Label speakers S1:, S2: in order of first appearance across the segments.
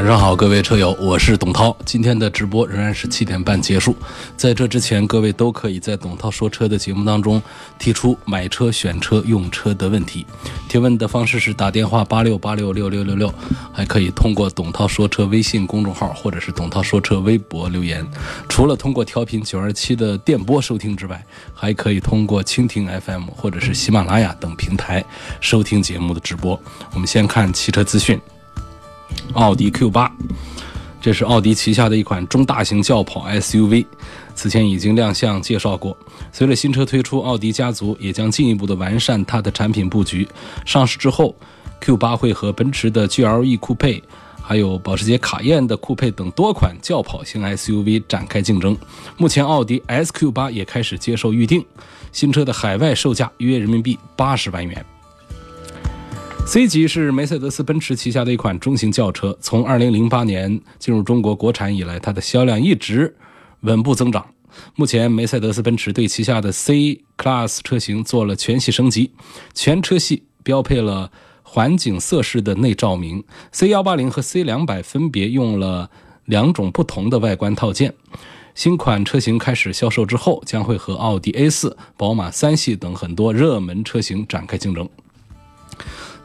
S1: 晚上好，各位车友，我是董涛。今天的直播仍然是七点半结束。在这之前，各位都可以在董涛说车的节目当中提出买车、选车、用车的问题。提问的方式是打电话八六八六六六六六，还可以通过董涛说车微信公众号或者是董涛说车微博留言。除了通过调频九二七的电波收听之外，还可以通过蜻蜓 FM 或者是喜马拉雅等平台收听节目的直播。我们先看汽车资讯。奥迪 Q 八，这是奥迪旗下的一款中大型轿跑 SUV，此前已经亮相介绍过。随着新车推出，奥迪家族也将进一步的完善它的产品布局。上市之后，Q 八会和奔驰的 GLE 酷配，还有保时捷卡宴的酷配等多款轿跑型 SUV 展开竞争。目前，奥迪 SQ 八也开始接受预定，新车的海外售价约人民币八十万元。C 级是梅赛德斯奔驰旗下的一款中型轿车，从2008年进入中国国产以来，它的销量一直稳步增长。目前，梅赛德斯奔驰对旗下的 C Class 车型做了全系升级，全车系标配了环境色式的内照明。C180 和 C200 分别用了两种不同的外观套件。新款车型开始销售之后，将会和奥迪 A4、宝马三系等很多热门车型展开竞争。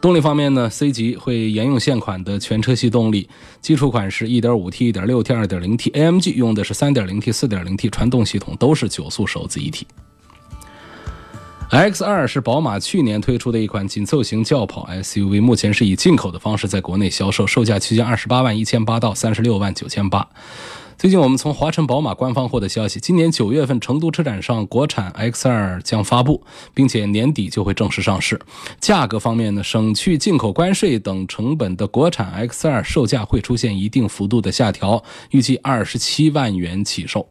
S1: 动力方面呢，C 级会沿用现款的全车系动力，基础款是 1.5T、1.6T、2.0T，AMG 用的是 3.0T、4.0T，传动系统都是九速手自一体。X2 是宝马去年推出的一款紧凑型轿跑 SUV，目前是以进口的方式在国内销售，售价区间28万一千八到36万九千八。最近我们从华晨宝马官方获得消息，今年九月份成都车展上国产 X2 将发布，并且年底就会正式上市。价格方面呢，省去进口关税等成本的国产 X2 售价会出现一定幅度的下调，预计二十七万元起售。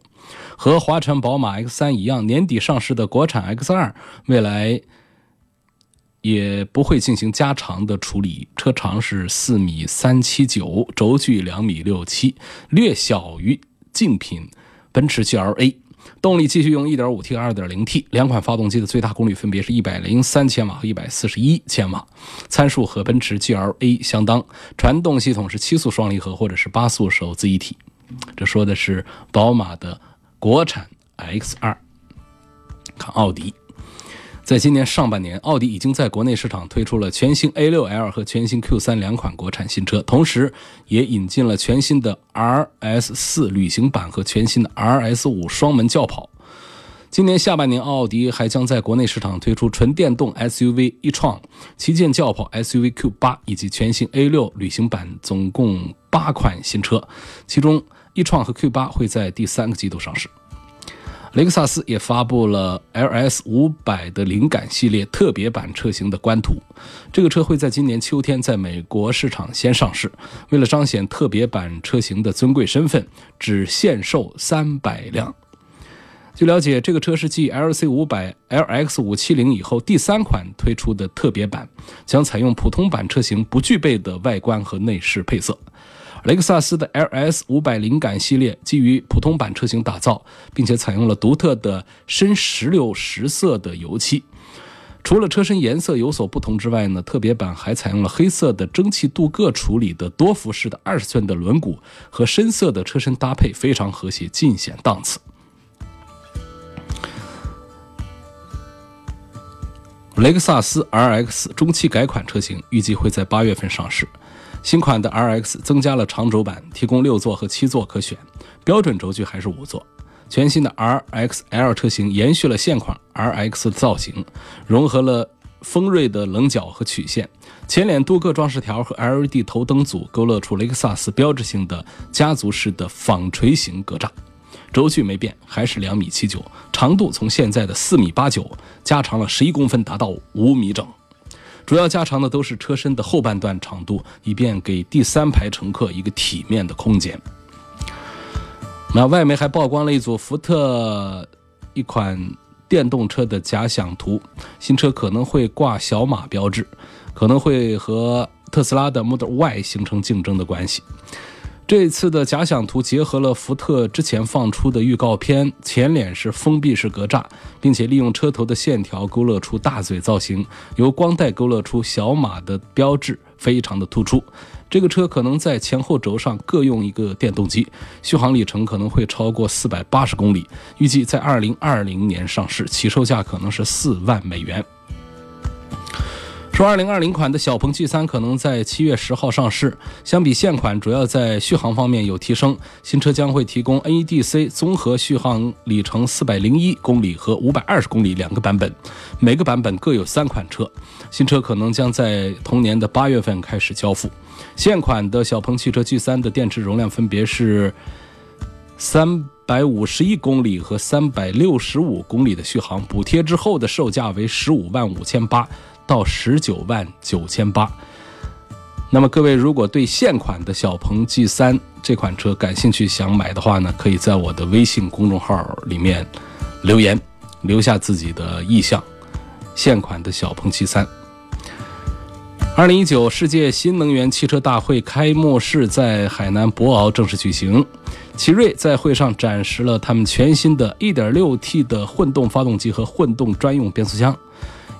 S1: 和华晨宝马 X3 一样，年底上市的国产 X2 未来。也不会进行加长的处理，车长是四米三七九，轴距两米六七，略小于竞品奔驰 GLA。动力继续用 1.5T 和 2.0T 两款发动机的最大功率分别是一百零三千瓦和一百四十一千瓦，参数和奔驰 GLA 相当。传动系统是七速双离合或者是八速手自一体。这说的是宝马的国产 X2。看奥迪。在今年上半年，奥迪已经在国内市场推出了全新 A6L 和全新 Q3 两款国产新车，同时也引进了全新的 RS4 旅行版和全新的 RS5 双门轿跑。今年下半年，奥迪还将在国内市场推出纯电动 SUV 一创、旗舰轿跑 SUV Q8 以及全新 A6 旅行版，总共八款新车，其中一创和 Q8 会在第三个季度上市。雷克萨斯也发布了 LS 五百的灵感系列特别版车型的官图，这个车会在今年秋天在美国市场先上市。为了彰显特别版车型的尊贵身份，只限售三百辆。据了解，这个车是继 LC 五百、LX 五七零以后第三款推出的特别版，将采用普通版车型不具备的外观和内饰配色。雷克萨斯的 LS 五百灵感系列基于普通版车型打造，并且采用了独特的深石榴石色的油漆。除了车身颜色有所不同之外呢，特别版还采用了黑色的蒸汽镀铬处理的多辐式的二十寸的轮毂和深色的车身搭配，非常和谐，尽显档次。雷克萨斯 RX 中期改款车型预计会在八月份上市。新款的 RX 增加了长轴版，提供六座和七座可选，标准轴距还是五座。全新的 RXL 车型延续了现款 RX 的造型，融合了锋锐的棱角和曲线，前脸镀铬装饰条和 LED 头灯组勾勒出雷克萨斯标志性的家族式的纺锤形格栅。轴距没变，还是两米七九，长度从现在的四米八九加长了十一公分，达到五米整。主要加长的都是车身的后半段长度，以便给第三排乘客一个体面的空间。那外媒还曝光了一组福特一款电动车的假想图，新车可能会挂小马标志，可能会和特斯拉的 Model Y 形成竞争的关系。这次的假想图结合了福特之前放出的预告片，前脸是封闭式格栅，并且利用车头的线条勾勒出大嘴造型，由光带勾勒出小马的标志，非常的突出。这个车可能在前后轴上各用一个电动机，续航里程可能会超过四百八十公里，预计在二零二零年上市，起售价可能是四万美元。说，二零二零款的小鹏 G3 可能在七月十号上市。相比现款，主要在续航方面有提升。新车将会提供 NEDC 综合续航里程四百零一公里和五百二十公里两个版本，每个版本各有三款车。新车可能将在同年的八月份开始交付。现款的小鹏汽车 G3 的电池容量分别是三百五十一公里和三百六十五公里的续航，补贴之后的售价为十五万五千八。到十九万九千八。那么各位如果对现款的小鹏 G3 这款车感兴趣，想买的话呢，可以在我的微信公众号里面留言，留下自己的意向。现款的小鹏 G3。二零一九世界新能源汽车大会开幕式在海南博鳌正式举行，奇瑞在会上展示了他们全新的 1.6T 的混动发动机和混动专用变速箱。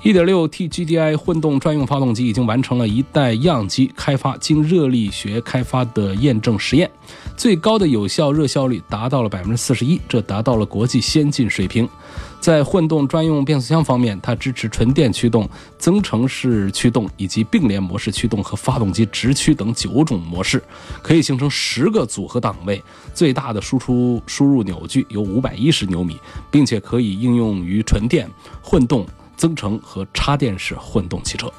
S1: 1.6T GDI 混动专用发动机已经完成了一代样机开发，经热力学开发的验证实验，最高的有效热效率达到了百分之四十一，这达到了国际先进水平。在混动专用变速箱方面，它支持纯电驱动、增程式驱动以及并联模式驱动和发动机直驱等九种模式，可以形成十个组合档位，最大的输出输入扭矩有五百一十牛米，并且可以应用于纯电、混动。增程和插电式混动汽车。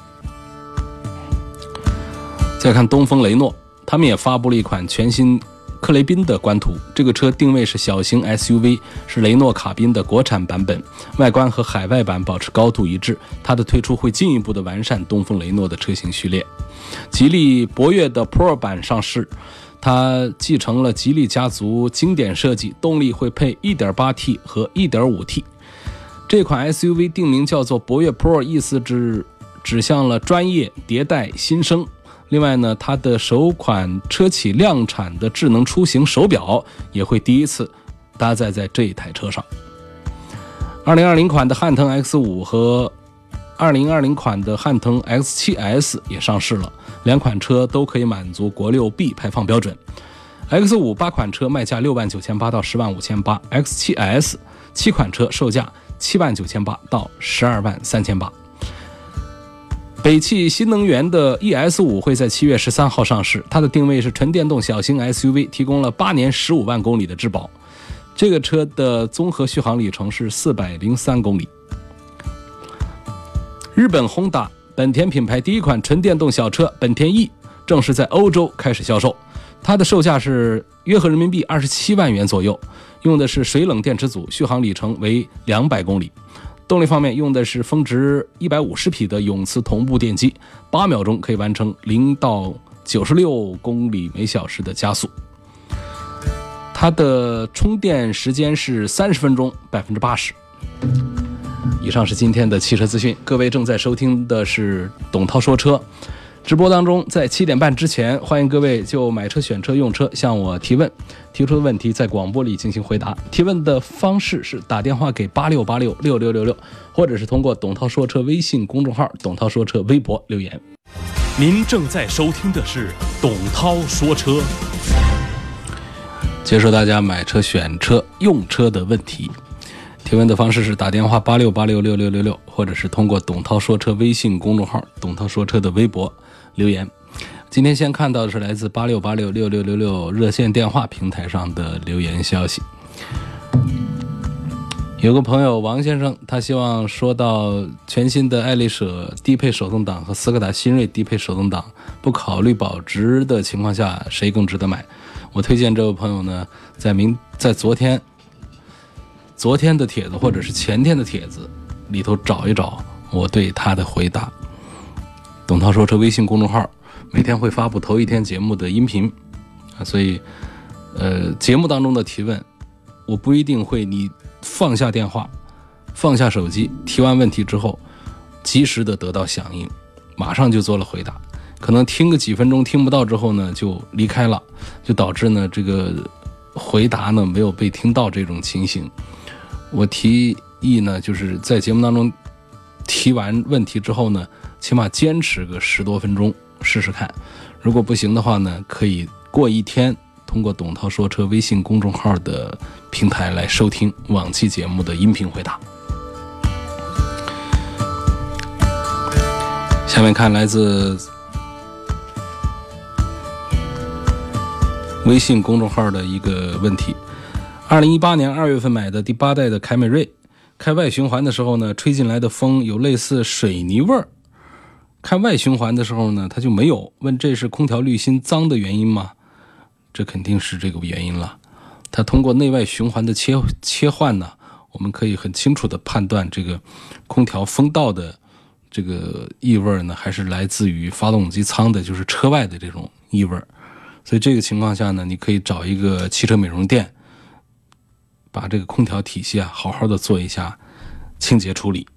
S1: 再看东风雷诺，他们也发布了一款全新克雷宾的官图。这个车定位是小型 SUV，是雷诺卡宾的国产版本，外观和海外版保持高度一致。它的推出会进一步的完善东风雷诺的车型序列。吉利博越的 Pro 版上市，它继承了吉利家族经典设计，动力会配 1.8T 和 1.5T。这款 SUV 定名叫做博越 Pro，意思指指向了专业、迭代、新生。另外呢，它的首款车企量产的智能出行手表也会第一次搭载在这一台车上。2020款的汉腾 X5 和2020款的汉腾 X7S 也上市了，两款车都可以满足国六 B 排放标准。X5 八款车卖价六万九千八到十万五千八，X7S 七款车售价。七万九千八到十二万三千八。北汽新能源的 ES 五会在七月十三号上市，它的定位是纯电动小型 SUV，提供了八年十五万公里的质保。这个车的综合续航里程是四百零三公里。日本宏达本田品牌第一款纯电动小车本田 E 正式在欧洲开始销售，它的售价是约合人民币二十七万元左右。用的是水冷电池组，续航里程为两百公里。动力方面用的是峰值一百五十匹的永磁同步电机，八秒钟可以完成零到九十六公里每小时的加速。它的充电时间是三十分钟，百分之八十。以上是今天的汽车资讯，各位正在收听的是董涛说车。直播当中，在七点半之前，欢迎各位就买车、选车、用车向我提问，提出的问题在广播里进行回答。提问的方式是打电话给八六八六六六六六，或者是通过董涛说车微信公众号、董涛说车微博留言。
S2: 您正在收听的是董涛说车，
S1: 接受大家买车、选车、用车的问题。提问的方式是打电话八六八六六六六六，或者是通过董涛说车微信公众号、董涛说车的微博。留言，今天先看到的是来自八六八六六六六六热线电话平台上的留言消息。有个朋友王先生，他希望说到全新的爱丽舍低配手动挡和斯柯达新锐低配手动挡，不考虑保值的情况下，谁更值得买？我推荐这位朋友呢，在明在昨天昨天的帖子或者是前天的帖子里头找一找我对他的回答。董涛说车微信公众号每天会发布头一天节目的音频啊，所以呃节目当中的提问，我不一定会你放下电话、放下手机提完问题之后，及时的得到响应，马上就做了回答。可能听个几分钟听不到之后呢，就离开了，就导致呢这个回答呢没有被听到这种情形。我提议呢，就是在节目当中提完问题之后呢。起码坚持个十多分钟试试看，如果不行的话呢，可以过一天通过董涛说车微信公众号的平台来收听往期节目的音频回答。下面看来自微信公众号的一个问题：二零一八年二月份买的第八代的凯美瑞，开外循环的时候呢，吹进来的风有类似水泥味儿。开外循环的时候呢，它就没有问这是空调滤芯脏的原因吗？这肯定是这个原因了。它通过内外循环的切切换呢，我们可以很清楚的判断这个空调风道的这个异味呢，还是来自于发动机舱的，就是车外的这种异味。所以这个情况下呢，你可以找一个汽车美容店，把这个空调体系啊好好的做一下清洁处理。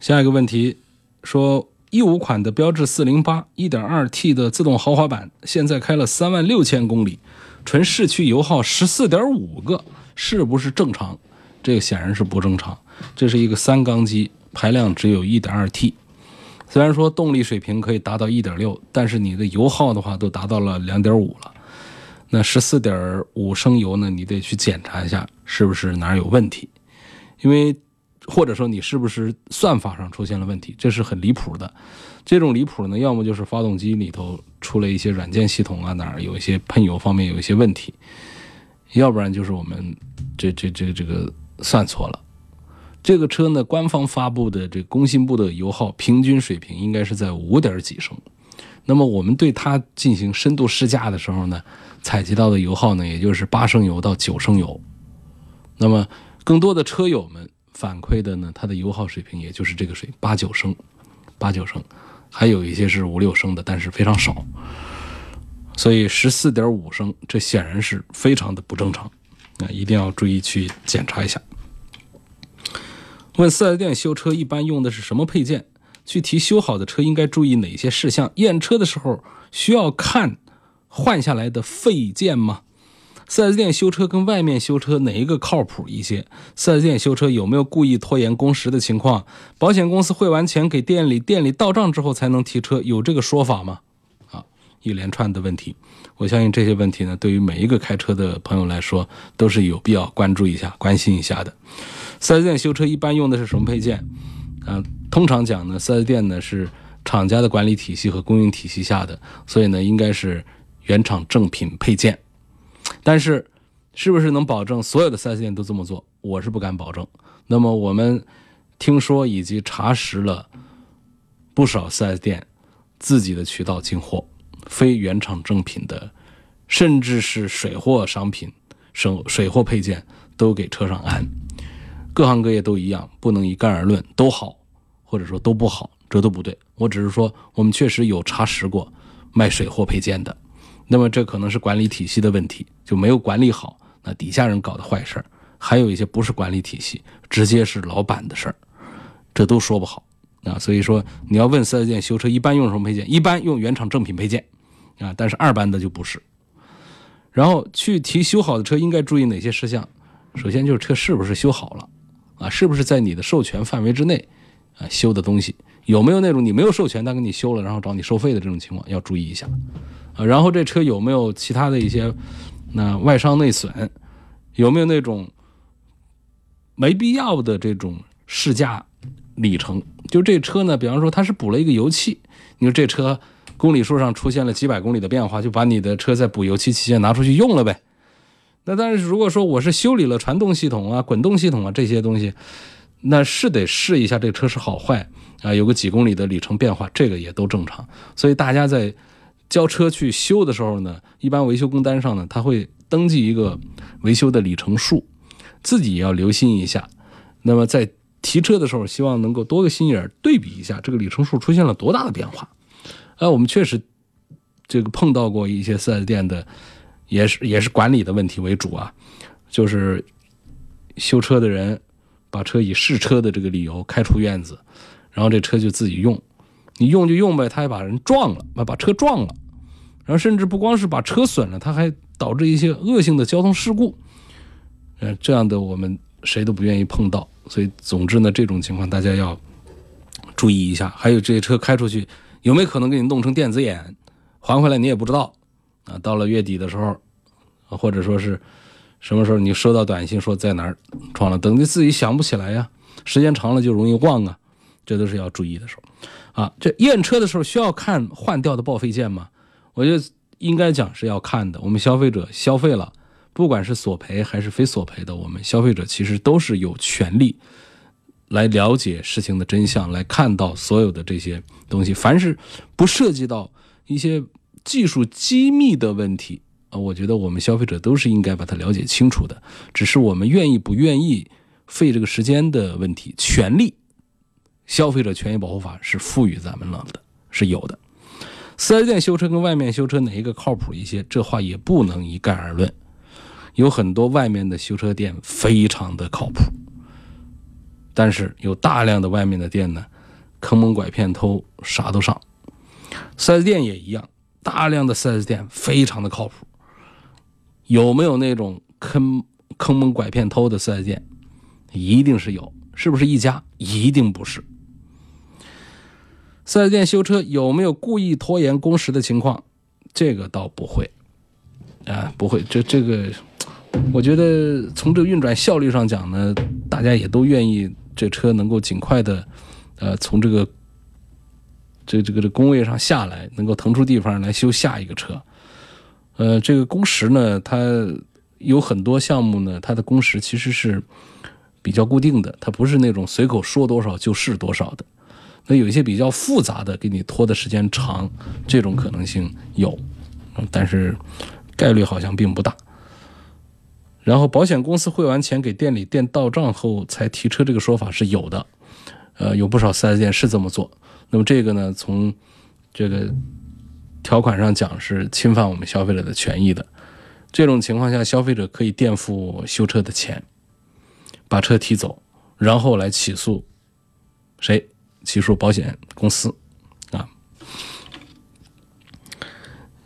S1: 下一个问题说，一五款的标致四零八一点二 T 的自动豪华版，现在开了三万六千公里，纯市区油耗十四点五个，是不是正常？这个显然是不正常。这是一个三缸机，排量只有一点二 T，虽然说动力水平可以达到一点六，但是你的油耗的话都达到了两点五了。那十四点五升油呢？你得去检查一下是不是哪有问题，因为。或者说你是不是算法上出现了问题？这是很离谱的。这种离谱呢，要么就是发动机里头出了一些软件系统啊，哪儿有一些喷油方面有一些问题；要不然就是我们这这这这个算错了。这个车呢，官方发布的这工信部的油耗平均水平应该是在五点几升。那么我们对它进行深度试驾的时候呢，采集到的油耗呢，也就是八升油到九升油。那么更多的车友们。反馈的呢，它的油耗水平也就是这个水八九升，八九升，还有一些是五六升的，但是非常少。所以十四点五升，这显然是非常的不正常，啊，一定要注意去检查一下。问四 S 店修车一般用的是什么配件？具体修好的车应该注意哪些事项？验车的时候需要看换下来的废件吗？4S 店修车跟外面修车哪一个靠谱一些？4S 店修车有没有故意拖延工时的情况？保险公司汇完钱给店里，店里到账之后才能提车，有这个说法吗？啊，一连串的问题，我相信这些问题呢，对于每一个开车的朋友来说，都是有必要关注一下、关心一下的。4S 店修车一般用的是什么配件？啊，通常讲呢，4S 店呢是厂家的管理体系和供应体系下的，所以呢，应该是原厂正品配件。但是，是不是能保证所有的 4S 店都这么做？我是不敢保证。那么我们听说以及查实了不少 4S 店自己的渠道进货，非原厂正品的，甚至是水货商品、水水货配件都给车上安。各行各业都一样，不能一概而论，都好或者说都不好，这都不对。我只是说，我们确实有查实过卖水货配件的。那么这可能是管理体系的问题，就没有管理好，那底下人搞的坏事儿，还有一些不是管理体系，直接是老板的事儿，这都说不好啊。所以说你要问四 S 店修车一般用什么配件，一般用原厂正品配件啊，但是二班的就不是。然后去提修好的车应该注意哪些事项？首先就是车是不是修好了啊，是不是在你的授权范围之内啊修的东西，有没有那种你没有授权他给你修了，然后找你收费的这种情况，要注意一下。然后这车有没有其他的一些那外伤内损？有没有那种没必要的这种试驾里程？就这车呢，比方说它是补了一个油漆，你说这车公里数上出现了几百公里的变化，就把你的车在补油漆期间拿出去用了呗？那但是如果说我是修理了传动系统啊、滚动系统啊这些东西，那是得试一下这车是好坏啊，有个几公里的里程变化，这个也都正常。所以大家在。交车去修的时候呢，一般维修工单上呢，他会登记一个维修的里程数，自己也要留心一下。那么在提车的时候，希望能够多个心眼对比一下这个里程数出现了多大的变化。啊，我们确实这个碰到过一些四 S 店的，也是也是管理的问题为主啊，就是修车的人把车以试车的这个理由开出院子，然后这车就自己用，你用就用呗，他还把人撞了，把车撞了，然后甚至不光是把车损了，他还导致一些恶性的交通事故。嗯，这样的我们谁都不愿意碰到，所以总之呢，这种情况大家要注意一下。还有这些车开出去有没有可能给你弄成电子眼，还回来你也不知道啊。到了月底的时候，或者说是什么时候你收到短信说在哪儿撞了，等你自己想不起来呀，时间长了就容易忘啊，这都是要注意的时候。啊，这验车的时候需要看换掉的报废件吗？我觉得应该讲是要看的。我们消费者消费了。不管是索赔还是非索赔的，我们消费者其实都是有权利来了解事情的真相，来看到所有的这些东西。凡是不涉及到一些技术机密的问题啊，我觉得我们消费者都是应该把它了解清楚的。只是我们愿意不愿意费这个时间的问题。权利，消费者权益保护法是赋予咱们了的，是有的。四 S 店修车跟外面修车哪一个靠谱一些？这话也不能一概而论。有很多外面的修车店非常的靠谱，但是有大量的外面的店呢，坑蒙拐骗偷啥都上。四 S 店也一样，大量的四 S 店非常的靠谱。有没有那种坑坑蒙拐骗偷的四 S 店？一定是有。是不是一家？一定不是。四 S 店修车有没有故意拖延工时的情况？这个倒不会，啊，不会。这这个。我觉得从这个运转效率上讲呢，大家也都愿意这车能够尽快的，呃，从这个这这个这工位上下来，能够腾出地方来修下一个车。呃，这个工时呢，它有很多项目呢，它的工时其实是比较固定的，它不是那种随口说多少就是多少的。那有一些比较复杂的，给你拖的时间长，这种可能性有，但是概率好像并不大。然后保险公司汇完钱给店里，店到账后才提车，这个说法是有的，呃，有不少四 S 店是这么做。那么这个呢，从这个条款上讲是侵犯我们消费者的权益的。这种情况下，消费者可以垫付修车的钱，把车提走，然后来起诉谁？起诉保险公司啊。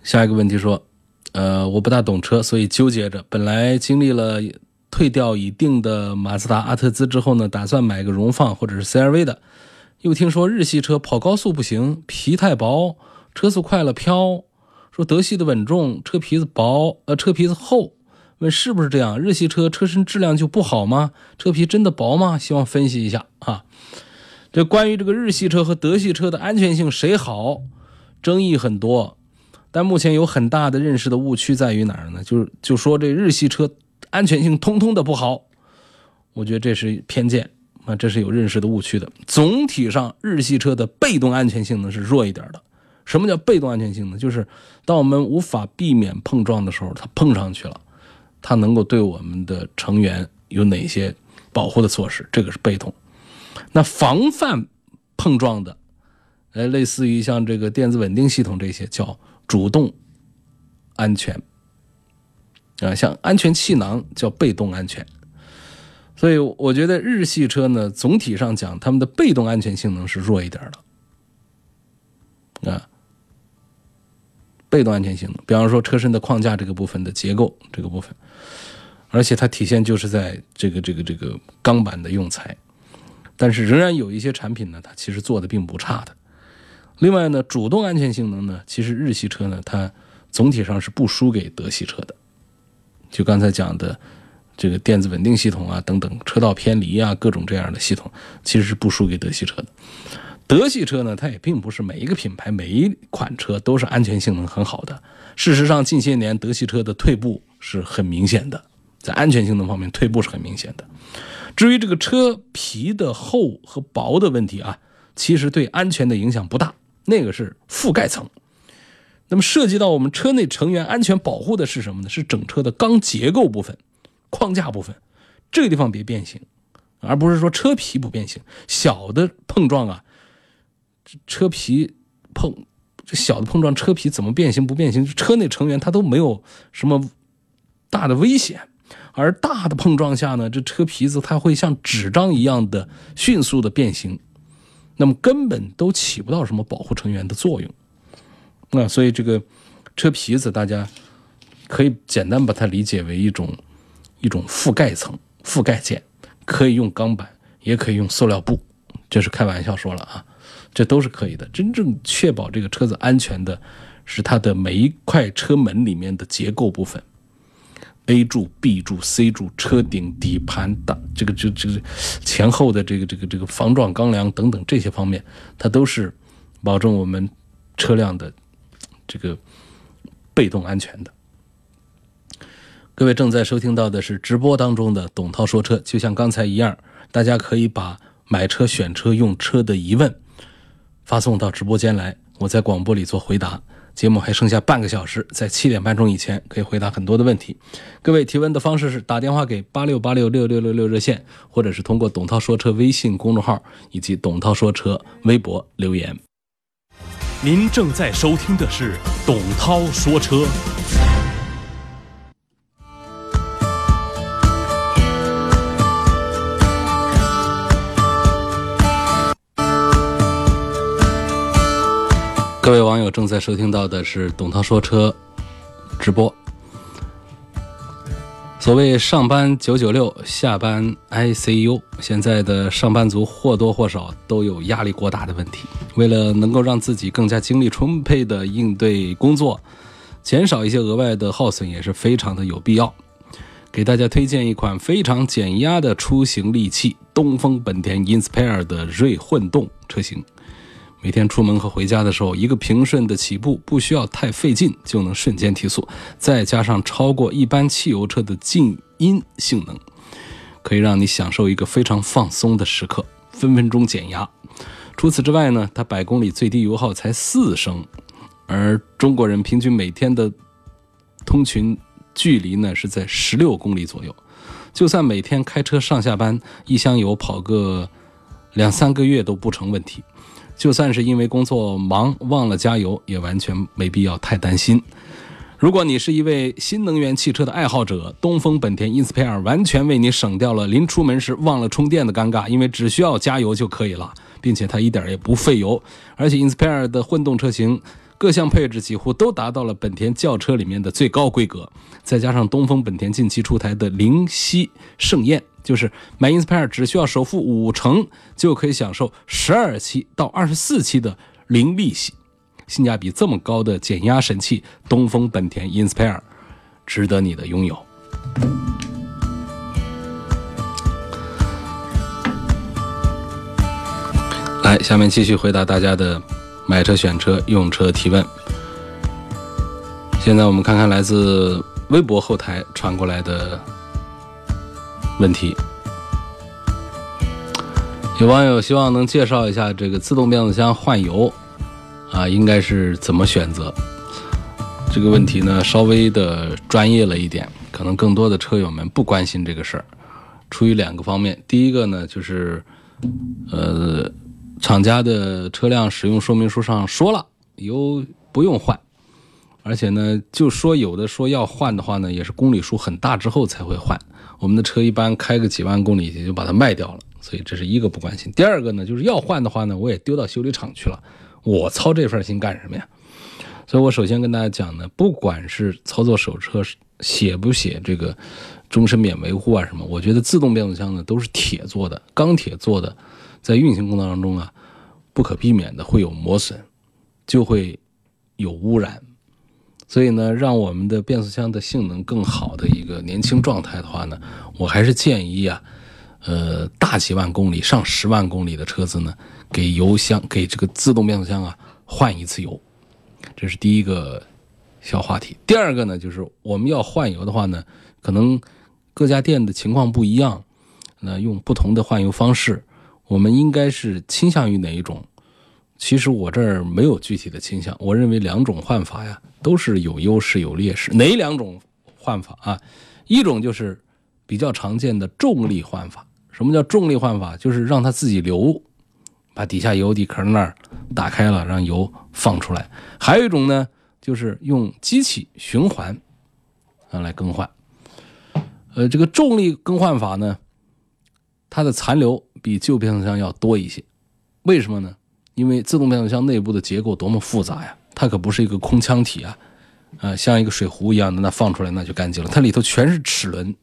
S1: 下一个问题说。呃，我不大懂车，所以纠结着。本来经历了退掉已定的马自达阿特兹之后呢，打算买个荣放或者是 CRV 的，又听说日系车跑高速不行，皮太薄，车速快了飘。说德系的稳重，车皮子薄，呃，车皮子厚。问是不是这样？日系车车身质量就不好吗？车皮真的薄吗？希望分析一下啊。这关于这个日系车和德系车的安全性谁好，争议很多。但目前有很大的认识的误区在于哪儿呢？就是就说这日系车安全性通通的不好，我觉得这是偏见啊，这是有认识的误区的。总体上，日系车的被动安全性能是弱一点的。什么叫被动安全性能？就是当我们无法避免碰撞的时候，它碰上去了，它能够对我们的成员有哪些保护的措施？这个是被动。那防范碰撞的，呃，类似于像这个电子稳定系统这些叫。主动安全啊，像安全气囊叫被动安全，所以我觉得日系车呢，总体上讲，他们的被动安全性能是弱一点的啊。被动安全性能，比方说车身的框架这个部分的结构这个部分，而且它体现就是在这个这个这个钢板的用材，但是仍然有一些产品呢，它其实做的并不差的。另外呢，主动安全性能呢，其实日系车呢，它总体上是不输给德系车的。就刚才讲的这个电子稳定系统啊，等等，车道偏离啊，各种这样的系统，其实是不输给德系车的。德系车呢，它也并不是每一个品牌、每一款车都是安全性能很好的。事实上，近些年德系车的退步是很明显的，在安全性能方面退步是很明显的。至于这个车皮的厚和薄的问题啊，其实对安全的影响不大。那个是覆盖层，那么涉及到我们车内成员安全保护的是什么呢？是整车的钢结构部分、框架部分，这个地方别变形而不是说车皮不变形。小的碰撞啊，车皮碰这小的碰撞，车皮怎么变形不变形？车内成员他都没有什么大的危险。而大的碰撞下呢，这车皮子它会像纸张一样的迅速的变形，那么根本都起不到什么保护成员的作用。那所以这个车皮子，大家可以简单把它理解为一种一种覆盖层、覆盖件，可以用钢板，也可以用塑料布，这是开玩笑说了啊，这都是可以的。真正确保这个车子安全的，是它的每一块车门里面的结构部分。A 柱、B 柱、C 柱、车顶、底盘的这个、这、这个前后的这个、这个、这个防撞钢梁等等这些方面，它都是保证我们车辆的这个被动安全的。各位正在收听到的是直播当中的董涛说车，就像刚才一样，大家可以把买车、选车、用车的疑问发送到直播间来，我在广播里做回答。节目还剩下半个小时，在七点半钟以前可以回答很多的问题。各位提问的方式是打电话给八六八六六六六六热线，或者是通过“董涛说车”微信公众号以及“董涛说车”微博留言。
S2: 您正在收听的是董涛说车。
S1: 各位网友正在收听到的是董涛说车直播。所谓上班九九六，下班 ICU，现在的上班族或多或少都有压力过大的问题。为了能够让自己更加精力充沛的应对工作，减少一些额外的耗损也是非常的有必要。给大家推荐一款非常减压的出行利器——东风本田 Inspire 的锐混动车型。每天出门和回家的时候，一个平顺的起步不需要太费劲，就能瞬间提速。再加上超过一般汽油车的静音性能，可以让你享受一个非常放松的时刻，分分钟减压。除此之外呢，它百公里最低油耗才四升，而中国人平均每天的通勤距离呢是在十六公里左右。就算每天开车上下班，一箱油跑个两三个月都不成问题。就算是因为工作忙忘了加油，也完全没必要太担心。如果你是一位新能源汽车的爱好者，东风本田 Inspire 完全为你省掉了临出门时忘了充电的尴尬，因为只需要加油就可以了，并且它一点也不费油。而且 Inspire 的混动车型各项配置几乎都达到了本田轿车里面的最高规格，再加上东风本田近期出台的零息盛宴。就是买 Inspire 只需要首付五成，就可以享受十二期到二十四期的零利息，性价比这么高的减压神器，东风本田 Inspire 值得你的拥有。来，下面继续回答大家的买车、选车、用车提问。现在我们看看来自微博后台传过来的。问题，有网友希望能介绍一下这个自动变速箱换油啊，应该是怎么选择？这个问题呢，稍微的专业了一点，可能更多的车友们不关心这个事儿，出于两个方面。第一个呢，就是呃，厂家的车辆使用说明书上说了油不用换，而且呢，就说有的说要换的话呢，也是公里数很大之后才会换。我们的车一般开个几万公里也就把它卖掉了，所以这是一个不关心。第二个呢，就是要换的话呢，我也丢到修理厂去了，我操这份心干什么呀？所以我首先跟大家讲呢，不管是操作手册写不写这个终身免维护啊什么，我觉得自动变速箱呢都是铁做的，钢铁做的，在运行过程当中啊，不可避免的会有磨损，就会有污染。所以呢，让我们的变速箱的性能更好的一个年轻状态的话呢，我还是建议啊，呃，大几万公里、上十万公里的车子呢，给油箱、给这个自动变速箱啊换一次油，这是第一个小话题。第二个呢，就是我们要换油的话呢，可能各家店的情况不一样，那用不同的换油方式，我们应该是倾向于哪一种？其实我这儿没有具体的倾向，我认为两种换法呀都是有优势有劣势。哪两种换法啊？一种就是比较常见的重力换法，什么叫重力换法？就是让它自己流，把底下油底壳那儿打开了，让油放出来。还有一种呢，就是用机器循环啊来更换。呃，这个重力更换法呢，它的残留比旧变速箱要多一些。为什么呢？因为自动变速箱内部的结构多么复杂呀，它可不是一个空腔体啊，啊，像一个水壶一样的，那放出来那就干净了。它里头全是齿轮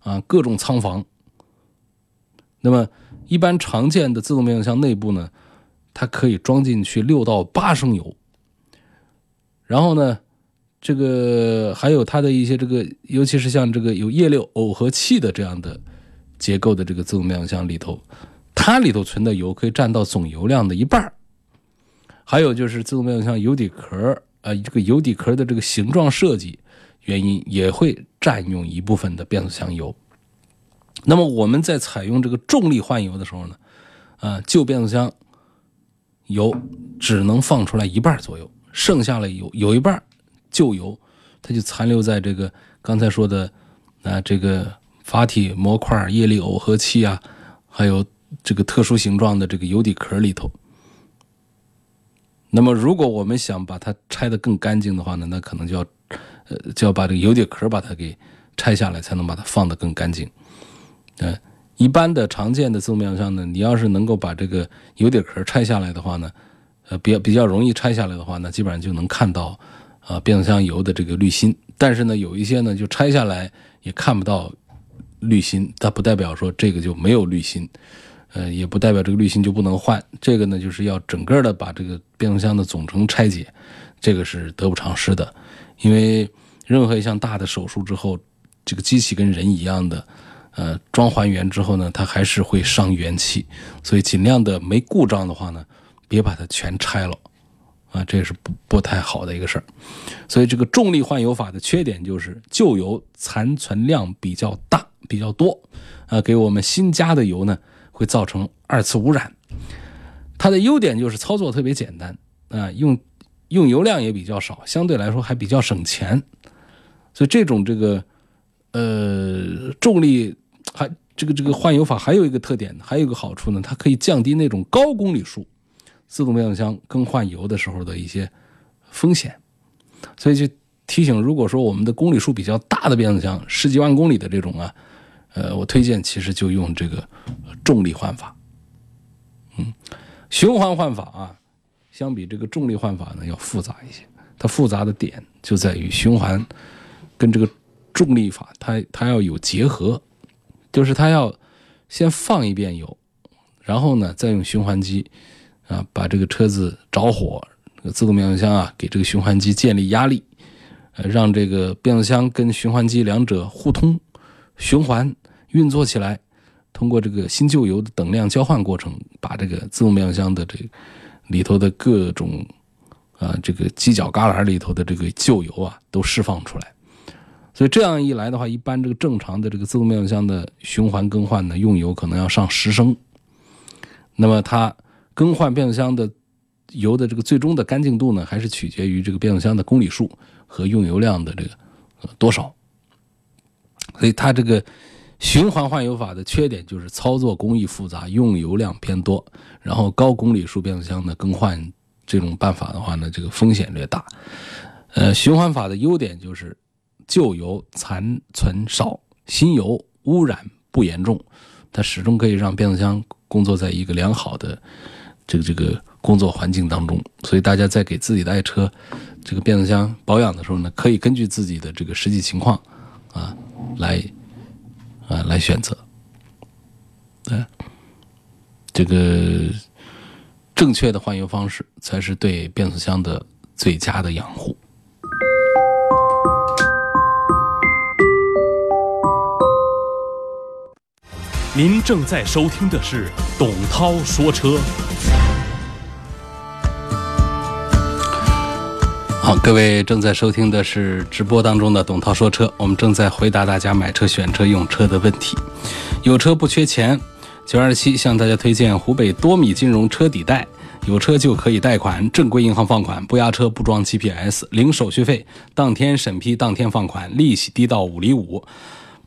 S1: 啊，各种仓房。那么一般常见的自动变速箱内部呢，它可以装进去六到八升油。然后呢，这个还有它的一些这个，尤其是像这个有液流耦合器的这样的结构的这个自动变速箱里头，它里头存的油可以占到总油量的一半还有就是自动变速箱油底壳，呃，这个油底壳的这个形状设计原因也会占用一部分的变速箱油。那么我们在采用这个重力换油的时候呢，啊，旧变速箱油只能放出来一半左右，剩下了有有一半旧油，它就残留在这个刚才说的啊这个阀体模块、液力耦合器啊，还有这个特殊形状的这个油底壳里头。那么如果我们想把它拆得更干净的话呢，那可能就要呃就要把这个油底壳把它给拆下来，才能把它放得更干净。呃，一般的常见的自动变速箱呢，你要是能够把这个油底壳拆下来的话呢，呃，比较比较容易拆下来的话呢，基本上就能看到啊变速箱油的这个滤芯。但是呢，有一些呢就拆下来也看不到滤芯，它不代表说这个就没有滤芯，呃，也不代表这个滤芯就不能换。这个呢，就是要整个的把这个变速箱的总成拆解，这个是得不偿失的。因为任何一项大的手术之后，这个机器跟人一样的。呃，装还原之后呢，它还是会伤元气，所以尽量的没故障的话呢，别把它全拆了，啊，这也是不不太好的一个事儿。所以这个重力换油法的缺点就是旧油残存量比较大、比较多，啊，给我们新加的油呢会造成二次污染。它的优点就是操作特别简单，啊，用用油量也比较少，相对来说还比较省钱。所以这种这个呃重力。还这个这个换油法还有一个特点，还有一个好处呢，它可以降低那种高公里数自动变速箱更换油的时候的一些风险。所以就提醒，如果说我们的公里数比较大的变速箱，十几万公里的这种啊，呃，我推荐其实就用这个重力换法。嗯，循环换法啊，相比这个重力换法呢要复杂一些。它复杂的点就在于循环跟这个重力法，它它要有结合。就是它要先放一遍油，然后呢，再用循环机啊，把这个车子着火，自动变速箱啊，给这个循环机建立压力，呃，让这个变速箱跟循环机两者互通、循环运作起来。通过这个新旧油的等量交换过程，把这个自动变速箱的这里头的各种啊，这个犄角旮旯里头的这个旧油啊，都释放出来。所以这样一来的话，一般这个正常的这个自动变速箱的循环更换呢，用油可能要上十升。那么它更换变速箱的油的这个最终的干净度呢，还是取决于这个变速箱的公里数和用油量的这个多少。所以它这个循环换油法的缺点就是操作工艺复杂，用油量偏多，然后高公里数变速箱的更换这种办法的话呢，这个风险略大。呃，循环法的优点就是。旧油残存少，新油污染不严重，它始终可以让变速箱工作在一个良好的这个这个工作环境当中。所以大家在给自己的爱车这个变速箱保养的时候呢，可以根据自己的这个实际情况啊来啊来选择。对，这个正确的换油方式才是对变速箱的最佳的养护。
S2: 您正在收听的是董涛说车。
S1: 好，各位正在收听的是直播当中的董涛说车，我们正在回答大家买车、选车、用车的问题。有车不缺钱，九二七向大家推荐湖北多米金融车抵贷，有车就可以贷款，正规银行放款，不押车、不装 GPS，零手续费，当天审批、当天放款，利息低到五厘五。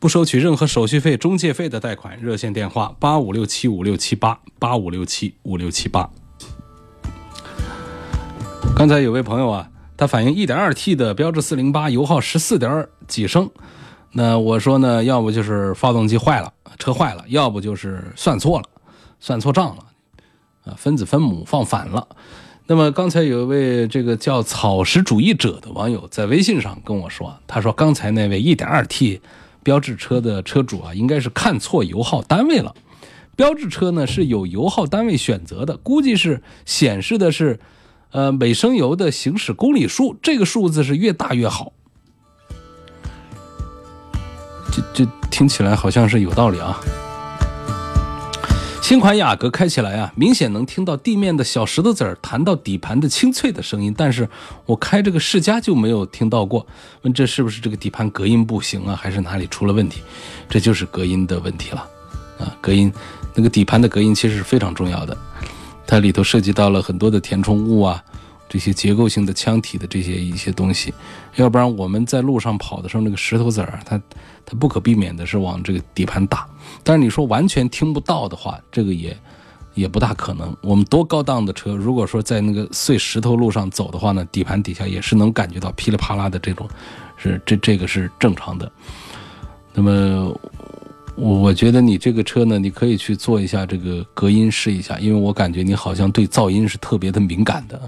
S1: 不收取任何手续费、中介费的贷款。热线电话：八五六七五六七八八五六七五六七八。刚才有位朋友啊，他反映 1.2T 的标致408油耗十四点几升，那我说呢，要不就是发动机坏了，车坏了，要不就是算错了，算错账了，啊，分子分母放反了。那么刚才有一位这个叫草食主义者的网友在微信上跟我说，他说刚才那位 1.2T 标致车的车主啊，应该是看错油耗单位了。标致车呢是有油耗单位选择的，估计是显示的是，呃，每升油的行驶公里数，这个数字是越大越好。这这听起来好像是有道理啊。新款雅阁开起来啊，明显能听到地面的小石头子儿弹到底盘的清脆的声音，但是我开这个世嘉就没有听到过。问这是不是这个底盘隔音不行啊，还是哪里出了问题？这就是隔音的问题了啊！隔音，那个底盘的隔音其实是非常重要的，它里头涉及到了很多的填充物啊，这些结构性的腔体的这些一些东西，要不然我们在路上跑的时候，那个石头子儿它。它不可避免的是往这个底盘打，但是你说完全听不到的话，这个也也不大可能。我们多高档的车，如果说在那个碎石头路上走的话呢，底盘底下也是能感觉到噼里啪啦的这种，是这这个是正常的。那么我我觉得你这个车呢，你可以去做一下这个隔音试一下，因为我感觉你好像对噪音是特别的敏感的。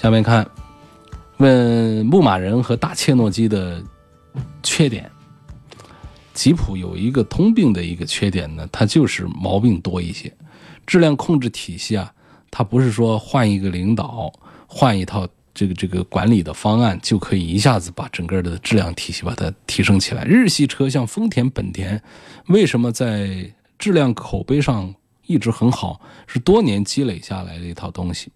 S1: 下面看。问牧马人和大切诺基的缺点，吉普有一个通病的一个缺点呢，它就是毛病多一些。质量控制体系啊，它不是说换一个领导、换一套这个这个管理的方案就可以一下子把整个的质量体系把它提升起来。日系车像丰田、本田，为什么在质量口碑上？一直很好，是多年积累下来的一套东西。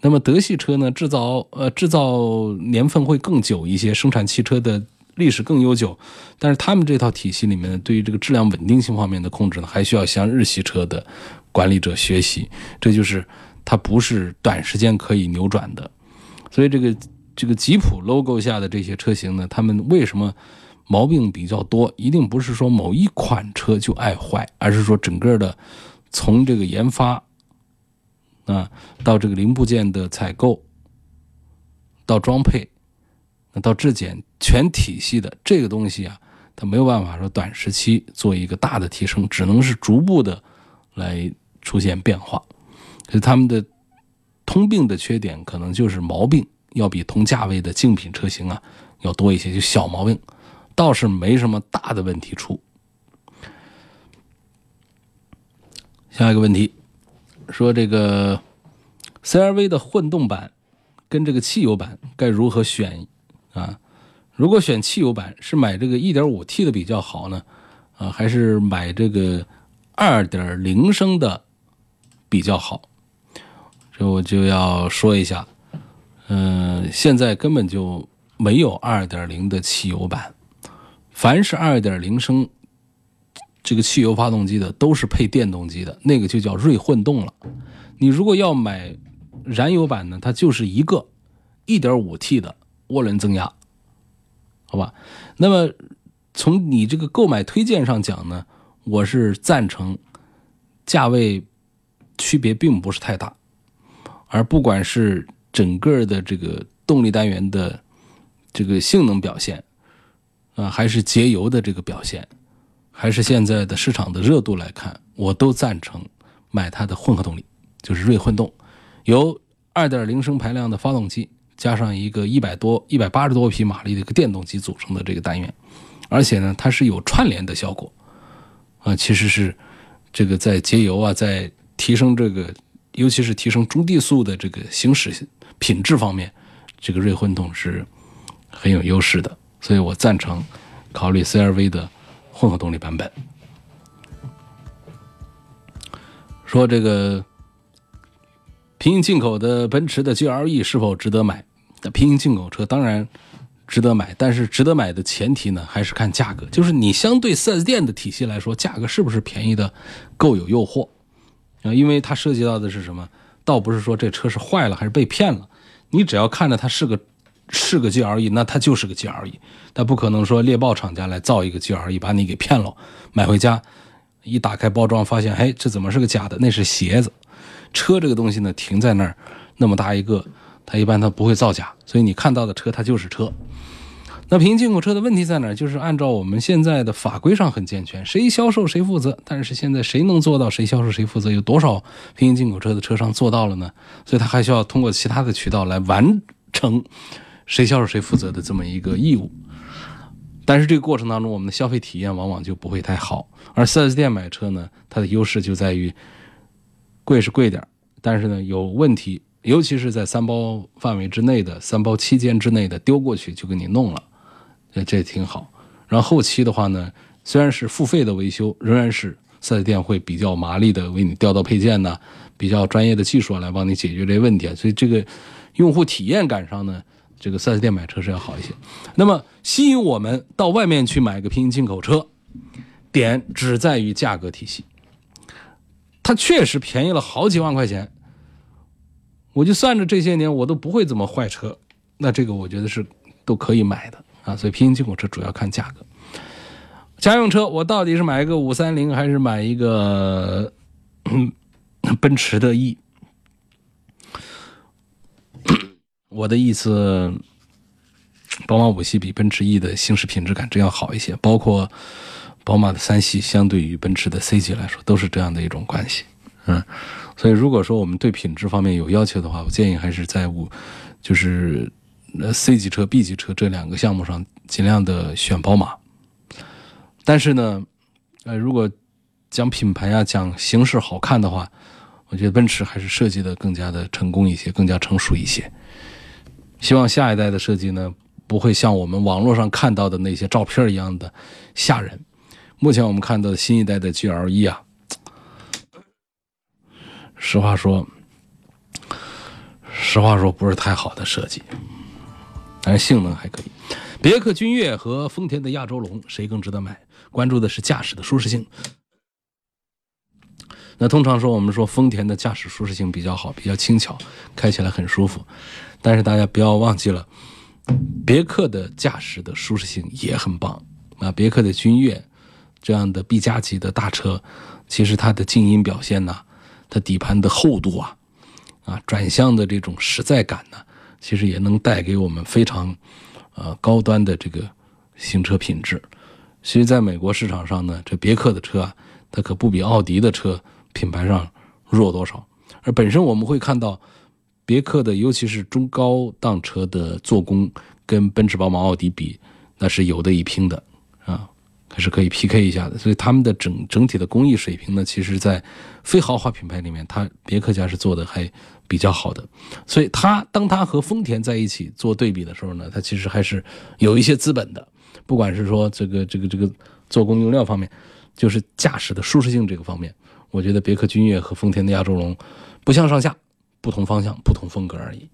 S1: 那么德系车呢，制造呃制造年份会更久一些，生产汽车的历史更悠久。但是他们这套体系里面，对于这个质量稳定性方面的控制呢，还需要向日系车的管理者学习。这就是它不是短时间可以扭转的。所以这个这个吉普 logo 下的这些车型呢，他们为什么毛病比较多？一定不是说某一款车就爱坏，而是说整个的。从这个研发啊，到这个零部件的采购，到装配，那到质检，全体系的这个东西啊，它没有办法说短时期做一个大的提升，只能是逐步的来出现变化。所以他们的通病的缺点，可能就是毛病要比同价位的竞品车型啊要多一些，就小毛病，倒是没什么大的问题出。下一个问题，说这个 CRV 的混动版跟这个汽油版该如何选啊？如果选汽油版，是买这个 1.5T 的比较好呢，啊，还是买这个2.0升的比较好？这我就要说一下，嗯，现在根本就没有2.0的汽油版，凡是2.0升。这个汽油发动机的都是配电动机的，那个就叫锐混动了。你如果要买燃油版呢，它就是一个 1.5T 的涡轮增压，好吧？那么从你这个购买推荐上讲呢，我是赞成价位区别并不是太大，而不管是整个的这个动力单元的这个性能表现啊，还是节油的这个表现。还是现在的市场的热度来看，我都赞成买它的混合动力，就是锐混动，由2.0升排量的发动机加上一个100多、180多匹马力的一个电动机组成的这个单元，而且呢，它是有串联的效果，啊，其实是这个在节油啊，在提升这个，尤其是提升中低速的这个行驶品质方面，这个锐混动是很有优势的，所以我赞成考虑 CRV 的。混合动力版本，说这个平行进口的奔驰的 GLE 是否值得买？那平行进口车当然值得买，但是值得买的前提呢，还是看价格。就是你相对 4S 店的体系来说，价格是不是便宜的够有诱惑啊？因为它涉及到的是什么？倒不是说这车是坏了还是被骗了，你只要看着它是个是个 GLE，那它就是个 GLE，它不可能说猎豹厂家来造一个 GLE 把你给骗了，买回家一打开包装发现，哎，这怎么是个假的？那是鞋子。车这个东西呢，停在那儿那么大一个，它一般它不会造假，所以你看到的车它就是车。那平行进口车的问题在哪？就是按照我们现在的法规上很健全，谁销售谁负责。但是现在谁能做到谁销售谁负责？有多少平行进口车的车商做到了呢？所以他还需要通过其他的渠道来完成谁销售谁负责的这么一个义务。但是这个过程当中，我们的消费体验往往就不会太好。而 4S 店买车呢，它的优势就在于贵是贵点但是呢有问题，尤其是在三包范围之内的、三包期间之内的，丢过去就给你弄了。这这挺好，然后后期的话呢，虽然是付费的维修，仍然是四 S 店会比较麻利的为你调到配件呢，比较专业的技术来帮你解决这些问题，所以这个用户体验感上呢，这个四 S 店买车是要好一些。那么吸引我们到外面去买个平行进口车，点只在于价格体系，它确实便宜了好几万块钱，我就算着这些年我都不会怎么坏车，那这个我觉得是都可以买的。啊，所以平行进口车主要看价格。家用车，我到底是买一个五三零还是买一个奔驰的 E？我的意思，宝马五系比奔驰 E 的行驶品质感真要好一些，包括宝马的三系相对于奔驰的 C 级来说，都是这样的一种关系。嗯，所以如果说我们对品质方面有要求的话，我建议还是在五，就是。那 C 级车、B 级车这两个项目上，尽量的选宝马。但是呢，呃，如果讲品牌啊、讲形式好看的话，我觉得奔驰还是设计的更加的成功一些，更加成熟一些。希望下一代的设计呢，不会像我们网络上看到的那些照片一样的吓人。目前我们看到的新一代的 GLE 啊，实话说，实话说不是太好的设计。但是性能还可以，别克君越和丰田的亚洲龙谁更值得买？关注的是驾驶的舒适性。那通常说，我们说丰田的驾驶舒适性比较好，比较轻巧，开起来很舒服。但是大家不要忘记了，别克的驾驶的舒适性也很棒。啊，别克的君越这样的 B 加级的大车，其实它的静音表现呢，它底盘的厚度啊，啊，转向的这种实在感呢。其实也能带给我们非常，呃高端的这个行车品质。其实，在美国市场上呢，这别克的车啊，它可不比奥迪的车品牌上弱多少。而本身我们会看到，别克的尤其是中高档车的做工，跟奔驰、宝马、奥迪比，那是有的一拼的啊。还是可以 PK 一下的，所以他们的整整体的工艺水平呢，其实，在非豪华品牌里面，它别克家是做的还比较好的。所以它当它和丰田在一起做对比的时候呢，它其实还是有一些资本的。不管是说这个这个这个做工用料方面，就是驾驶的舒适性这个方面，我觉得别克君越和丰田的亚洲龙不相上下，不同方向、不同风格而已。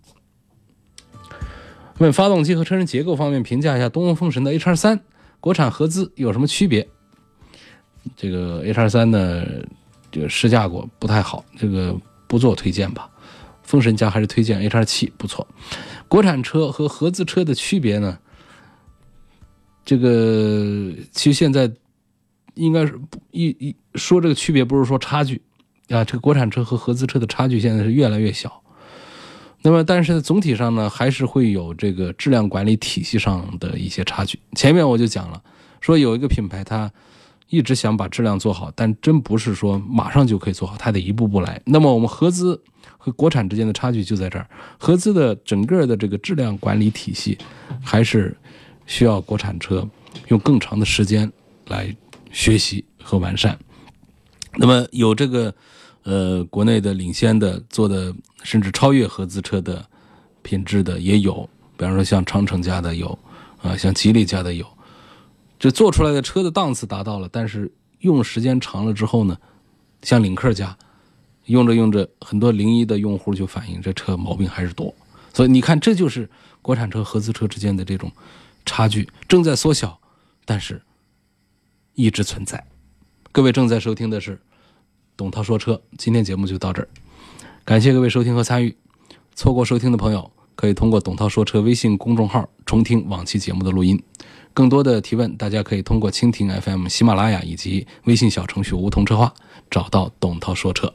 S1: 问发动机和车身结构方面评价一下东风风神的 H 二三。国产合资有什么区别？这个 H 二三呢，这个试驾过不太好，这个不做推荐吧。风神家还是推荐 H 二七不错。国产车和合资车的区别呢？这个其实现在应该是一一说这个区别，不是说差距啊。这个国产车和合资车的差距现在是越来越小。那么，但是总体上呢，还是会有这个质量管理体系上的一些差距。前面我就讲了，说有一个品牌，它一直想把质量做好，但真不是说马上就可以做好，它得一步步来。那么，我们合资国产之间的差距就在这儿，合资的整个的这个质量管理体系，还是需要国产车用更长的时间来学习和完善。那么，有这个。呃，国内的领先的做的甚至超越合资车的品质的也有，比方说像长城家的有，啊，像吉利家的有，这做出来的车的档次达到了，但是用时间长了之后呢，像领克家，用着用着，很多零一的用户就反映这车毛病还是多，所以你看，这就是国产车合资车之间的这种差距正在缩小，但是一直存在。各位正在收听的是。董涛说车，今天节目就到这儿，感谢各位收听和参与。错过收听的朋友，可以通过“董涛说车”微信公众号重听往期节目的录音。更多的提问，大家可以通过蜻蜓 FM、喜马拉雅以及微信小程序“梧桐车话”找到“董涛说车”。